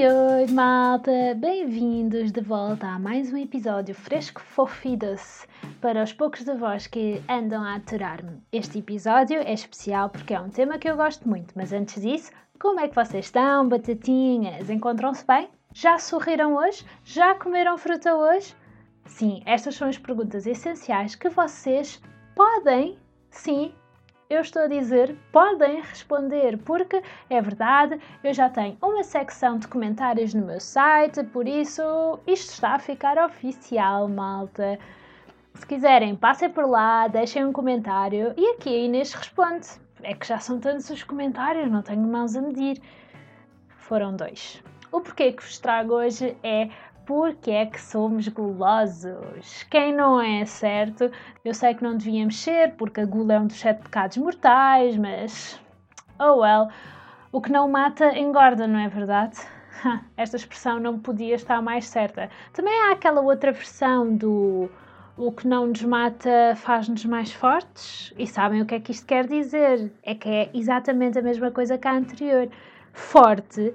Oi, oi, malta! Bem-vindos de volta a mais um episódio fresco, fofo doce para os poucos de vós que andam a aturar-me. Este episódio é especial porque é um tema que eu gosto muito, mas antes disso, como é que vocês estão, batatinhas? Encontram-se bem? Já sorriram hoje? Já comeram fruta hoje? Sim, estas são as perguntas essenciais que vocês podem, sim, eu estou a dizer, podem responder, porque é verdade, eu já tenho uma secção de comentários no meu site, por isso isto está a ficar oficial, malta. Se quiserem, passem por lá, deixem um comentário e aqui a Inês responde. É que já são tantos os comentários, não tenho mãos a medir. Foram dois. O porquê que vos trago hoje é porque é que somos gulosos. Quem não é, certo? Eu sei que não devíamos ser, porque a gula é um dos sete pecados mortais, mas. Oh well. O que não mata engorda, não é verdade? Esta expressão não podia estar mais certa. Também há aquela outra versão do o que não nos mata faz-nos mais fortes. E sabem o que é que isto quer dizer? É que é exatamente a mesma coisa que a anterior. Forte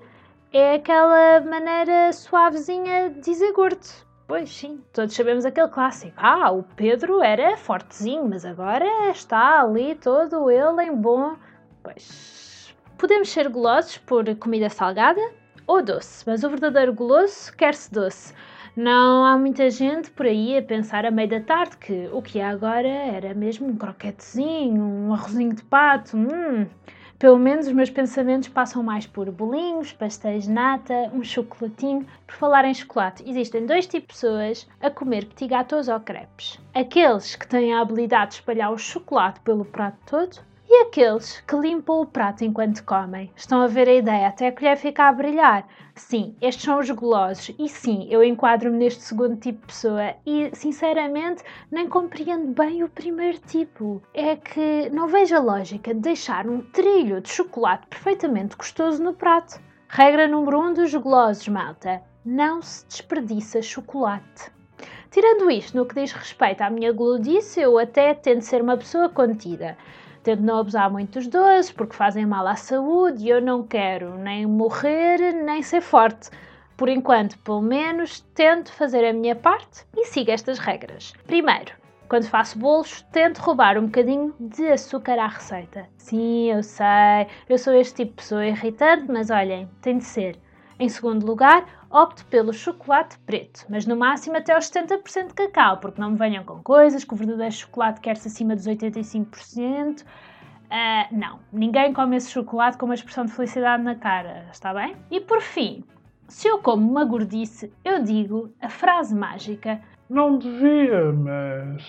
é aquela maneira suavezinha de dizer gordo. Pois sim, todos sabemos aquele clássico. Ah, o Pedro era fortezinho, mas agora está ali todo ele em bom. Pois. Podemos ser golosos por comida salgada ou doce, mas o verdadeiro goloso quer-se doce. Não há muita gente por aí a pensar a meio da tarde que o que há agora era mesmo um croquetezinho, um arrozinho de pato. Hum, pelo menos os meus pensamentos passam mais por bolinhos, pastéis de nata, um chocolatinho. Por falar em chocolate, existem dois tipos de pessoas a comer petit gâteaux ou crepes. Aqueles que têm a habilidade de espalhar o chocolate pelo prato todo e aqueles que limpam o prato enquanto comem. Estão a ver a ideia, até a colher fica a brilhar. Sim, estes são os golosos e sim, eu enquadro-me neste segundo tipo de pessoa e, sinceramente, nem compreendo bem o primeiro tipo. É que não vejo a lógica de deixar um trilho de chocolate perfeitamente gostoso no prato. Regra número 1 um dos golosos, malta. Não se desperdiça chocolate. Tirando isto, no que diz respeito à minha glodice, eu até tento ser uma pessoa contida tento não abusar muito dos doces porque fazem mal à saúde e eu não quero nem morrer nem ser forte. Por enquanto, pelo menos, tento fazer a minha parte e sigo estas regras. Primeiro, quando faço bolos, tento roubar um bocadinho de açúcar à receita. Sim, eu sei, eu sou este tipo de pessoa irritante, mas olhem, tem de ser. Em segundo lugar, opto pelo chocolate preto, mas no máximo até aos 70% de cacau, porque não me venham com coisas que o verdadeiro chocolate quer-se acima dos 85%. Uh, ah, não, ninguém come esse chocolate com uma expressão de felicidade na cara, está bem? E por fim, se eu como uma gordice, eu digo a frase mágica: Não devia, mas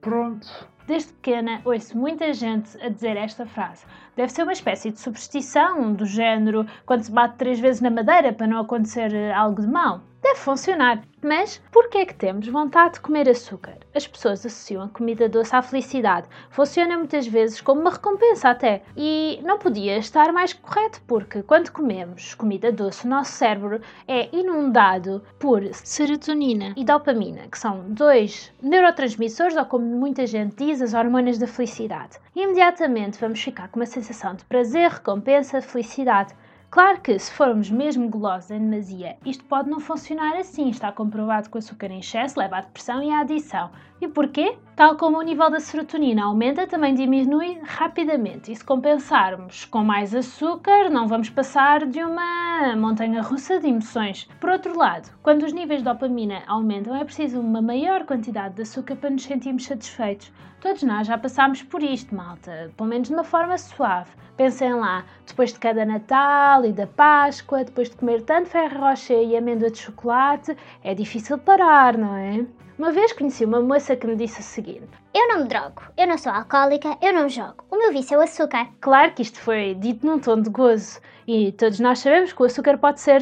pronto. Desde pequena ouço muita gente a dizer esta frase. Deve ser uma espécie de superstição do género quando se bate três vezes na madeira para não acontecer eh, algo de mal. Deve funcionar. Mas por que é que temos vontade de comer açúcar? As pessoas associam a comida doce à felicidade. Funciona muitas vezes como uma recompensa até. E não podia estar mais correto, porque quando comemos comida doce, o nosso cérebro é inundado por serotonina e dopamina, que são dois neurotransmissores, ou como muita gente diz, as hormonas da felicidade. E imediatamente vamos ficar com uma sensação de prazer, recompensa, felicidade. Claro que, se formos mesmo golosos em demasia, isto pode não funcionar assim. Está comprovado que o açúcar em excesso leva à depressão e à adição. E porquê? Tal como o nível da serotonina aumenta, também diminui rapidamente. E se compensarmos com mais açúcar, não vamos passar de uma montanha russa de emoções. Por outro lado, quando os níveis de dopamina aumentam, é preciso uma maior quantidade de açúcar para nos sentirmos satisfeitos. Todos nós já passámos por isto, malta, pelo menos de uma forma suave. Pensem lá, depois de cada Natal e da Páscoa, depois de comer tanto ferro rocher e amêndoa de chocolate, é difícil parar, não é? Uma vez conheci uma moça que me disse o seguinte: Eu não me drogo, eu não sou alcoólica, eu não jogo. O meu vício é o açúcar. Claro que isto foi dito num tom de gozo e todos nós sabemos que o açúcar pode ser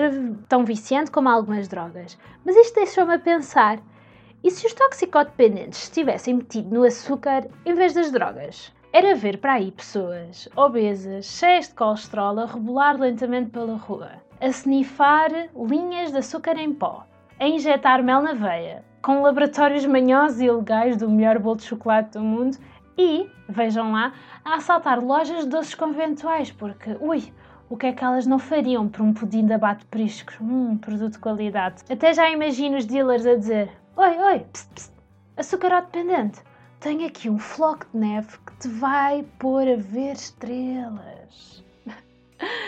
tão viciante como algumas drogas. Mas isto deixou-me a pensar: e se os toxicodependentes estivessem metidos no açúcar em vez das drogas? Era ver para aí pessoas obesas, cheias de colesterol, a rebolar lentamente pela rua, a snifar linhas de açúcar em pó, a injetar mel na veia, com laboratórios manhosos e ilegais do melhor bolo de chocolate do mundo e, vejam lá, a assaltar lojas de doces conventuais, porque, ui, O que é que elas não fariam por um pudim de abate priscos? Hum, produto de qualidade. Até já imagino os dealers a dizer: Oi, oi, psst, psst, açúcar dependente. Tenho aqui um floco de neve que te vai pôr a ver estrelas.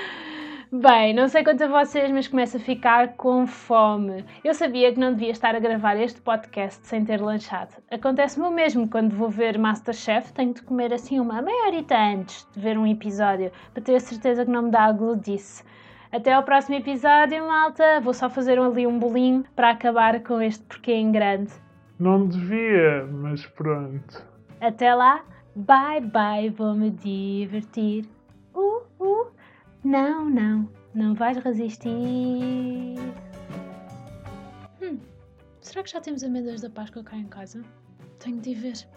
Bem, não sei quanto a vocês, mas começo a ficar com fome. Eu sabia que não devia estar a gravar este podcast sem ter lanchado. Acontece-me o mesmo quando vou ver Masterchef, tenho de comer assim uma meia horita antes de ver um episódio, para ter a certeza que não me dá a gludice. Até ao próximo episódio, malta. Vou só fazer ali um bolinho para acabar com este porquê em grande. Não devia, mas pronto. Até lá, bye bye, vou me divertir. Não, não, não vais resistir. Hum, será que já temos amêndoas da Páscoa cá em casa? Tenho de ir ver.